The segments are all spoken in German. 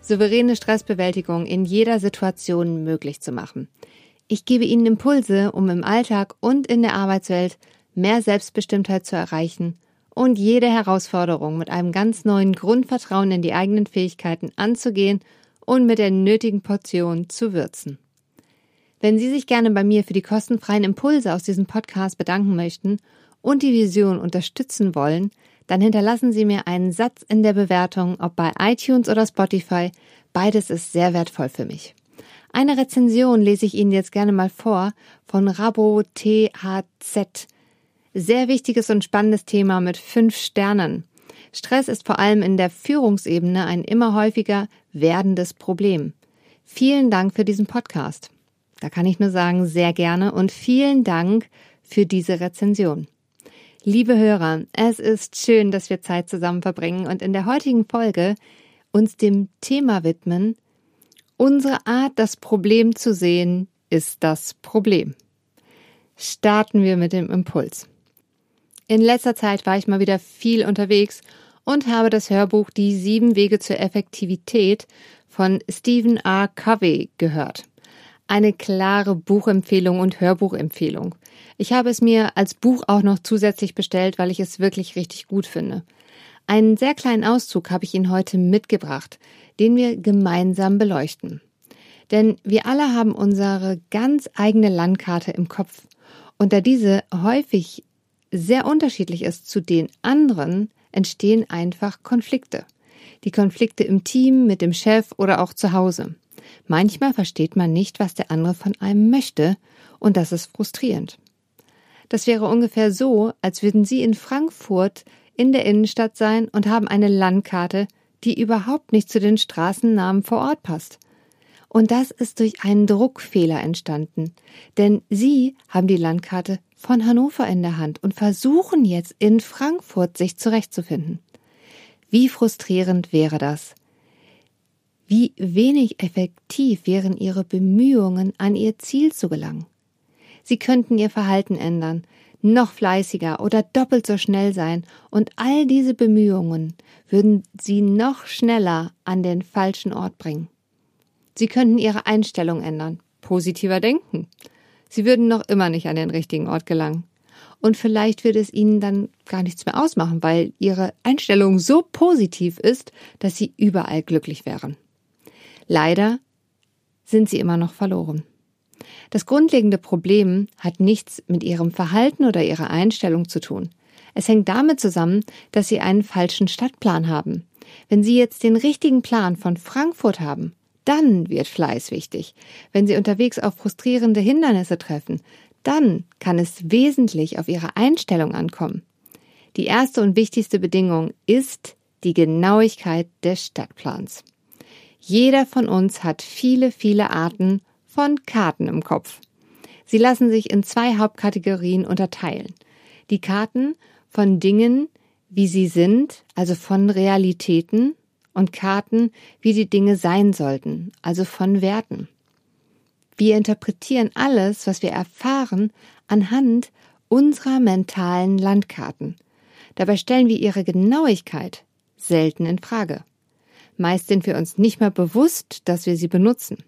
souveräne Stressbewältigung in jeder Situation möglich zu machen. Ich gebe Ihnen Impulse, um im Alltag und in der Arbeitswelt mehr Selbstbestimmtheit zu erreichen und jede Herausforderung mit einem ganz neuen Grundvertrauen in die eigenen Fähigkeiten anzugehen und mit der nötigen Portion zu würzen. Wenn Sie sich gerne bei mir für die kostenfreien Impulse aus diesem Podcast bedanken möchten und die Vision unterstützen wollen, dann hinterlassen Sie mir einen Satz in der Bewertung, ob bei iTunes oder Spotify. Beides ist sehr wertvoll für mich. Eine Rezension lese ich Ihnen jetzt gerne mal vor von Rabo THZ. Sehr wichtiges und spannendes Thema mit fünf Sternen. Stress ist vor allem in der Führungsebene ein immer häufiger werdendes Problem. Vielen Dank für diesen Podcast. Da kann ich nur sagen, sehr gerne und vielen Dank für diese Rezension. Liebe Hörer, es ist schön, dass wir Zeit zusammen verbringen und in der heutigen Folge uns dem Thema widmen. Unsere Art, das Problem zu sehen, ist das Problem. Starten wir mit dem Impuls. In letzter Zeit war ich mal wieder viel unterwegs und habe das Hörbuch Die sieben Wege zur Effektivität von Stephen R. Covey gehört. Eine klare Buchempfehlung und Hörbuchempfehlung. Ich habe es mir als Buch auch noch zusätzlich bestellt, weil ich es wirklich richtig gut finde. Einen sehr kleinen Auszug habe ich Ihnen heute mitgebracht, den wir gemeinsam beleuchten. Denn wir alle haben unsere ganz eigene Landkarte im Kopf. Und da diese häufig sehr unterschiedlich ist zu den anderen, entstehen einfach Konflikte. Die Konflikte im Team, mit dem Chef oder auch zu Hause. Manchmal versteht man nicht, was der andere von einem möchte, und das ist frustrierend. Das wäre ungefähr so, als würden Sie in Frankfurt in der Innenstadt sein und haben eine Landkarte, die überhaupt nicht zu den Straßennamen vor Ort passt. Und das ist durch einen Druckfehler entstanden. Denn Sie haben die Landkarte von Hannover in der Hand und versuchen jetzt in Frankfurt sich zurechtzufinden. Wie frustrierend wäre das? Wie wenig effektiv wären Ihre Bemühungen, an Ihr Ziel zu gelangen? Sie könnten ihr Verhalten ändern, noch fleißiger oder doppelt so schnell sein, und all diese Bemühungen würden sie noch schneller an den falschen Ort bringen. Sie könnten ihre Einstellung ändern, positiver denken. Sie würden noch immer nicht an den richtigen Ort gelangen. Und vielleicht würde es ihnen dann gar nichts mehr ausmachen, weil ihre Einstellung so positiv ist, dass sie überall glücklich wären. Leider sind sie immer noch verloren. Das grundlegende Problem hat nichts mit ihrem Verhalten oder ihrer Einstellung zu tun. Es hängt damit zusammen, dass sie einen falschen Stadtplan haben. Wenn Sie jetzt den richtigen Plan von Frankfurt haben, dann wird Fleiß wichtig. Wenn Sie unterwegs auf frustrierende Hindernisse treffen, dann kann es wesentlich auf Ihre Einstellung ankommen. Die erste und wichtigste Bedingung ist die Genauigkeit des Stadtplans. Jeder von uns hat viele, viele Arten von Karten im Kopf. Sie lassen sich in zwei Hauptkategorien unterteilen. Die Karten von Dingen, wie sie sind, also von Realitäten, und Karten, wie die Dinge sein sollten, also von Werten. Wir interpretieren alles, was wir erfahren, anhand unserer mentalen Landkarten. Dabei stellen wir ihre Genauigkeit selten in Frage. Meist sind wir uns nicht mehr bewusst, dass wir sie benutzen.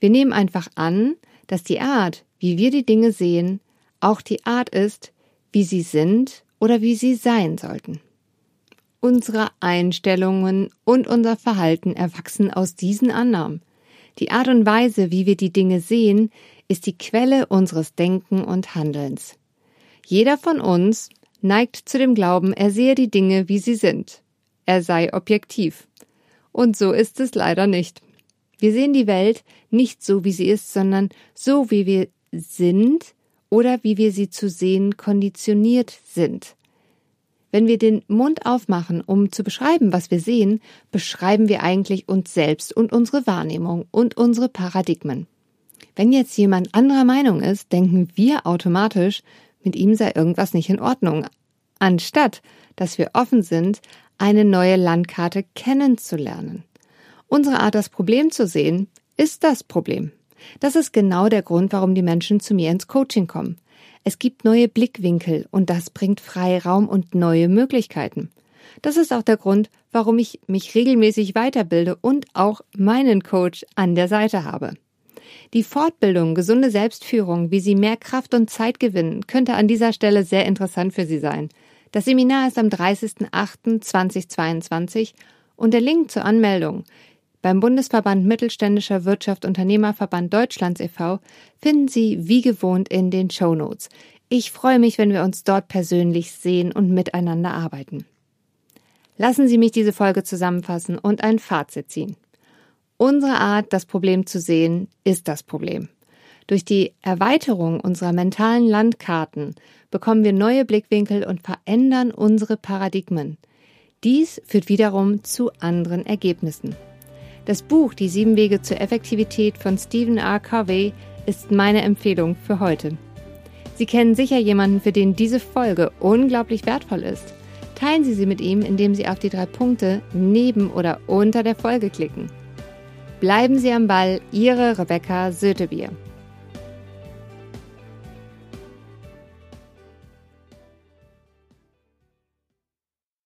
Wir nehmen einfach an, dass die Art, wie wir die Dinge sehen, auch die Art ist, wie sie sind oder wie sie sein sollten. Unsere Einstellungen und unser Verhalten erwachsen aus diesen Annahmen. Die Art und Weise, wie wir die Dinge sehen, ist die Quelle unseres Denken und Handelns. Jeder von uns neigt zu dem Glauben, er sehe die Dinge, wie sie sind. Er sei objektiv. Und so ist es leider nicht. Wir sehen die Welt nicht so, wie sie ist, sondern so, wie wir sind oder wie wir sie zu sehen konditioniert sind. Wenn wir den Mund aufmachen, um zu beschreiben, was wir sehen, beschreiben wir eigentlich uns selbst und unsere Wahrnehmung und unsere Paradigmen. Wenn jetzt jemand anderer Meinung ist, denken wir automatisch, mit ihm sei irgendwas nicht in Ordnung, anstatt dass wir offen sind, eine neue Landkarte kennenzulernen. Unsere Art, das Problem zu sehen, ist das Problem. Das ist genau der Grund, warum die Menschen zu mir ins Coaching kommen. Es gibt neue Blickwinkel und das bringt Freiraum und neue Möglichkeiten. Das ist auch der Grund, warum ich mich regelmäßig weiterbilde und auch meinen Coach an der Seite habe. Die Fortbildung Gesunde Selbstführung, wie Sie mehr Kraft und Zeit gewinnen, könnte an dieser Stelle sehr interessant für Sie sein. Das Seminar ist am 30.08.2022 und der Link zur Anmeldung beim Bundesverband Mittelständischer Wirtschaft Unternehmerverband Deutschlands e.V. finden Sie wie gewohnt in den Show Notes. Ich freue mich, wenn wir uns dort persönlich sehen und miteinander arbeiten. Lassen Sie mich diese Folge zusammenfassen und ein Fazit ziehen. Unsere Art, das Problem zu sehen, ist das Problem. Durch die Erweiterung unserer mentalen Landkarten bekommen wir neue Blickwinkel und verändern unsere Paradigmen. Dies führt wiederum zu anderen Ergebnissen. Das Buch Die sieben Wege zur Effektivität von Stephen R. Covey ist meine Empfehlung für heute. Sie kennen sicher jemanden, für den diese Folge unglaublich wertvoll ist. Teilen Sie sie mit ihm, indem Sie auf die drei Punkte neben oder unter der Folge klicken. Bleiben Sie am Ball, Ihre Rebecca Sötebier.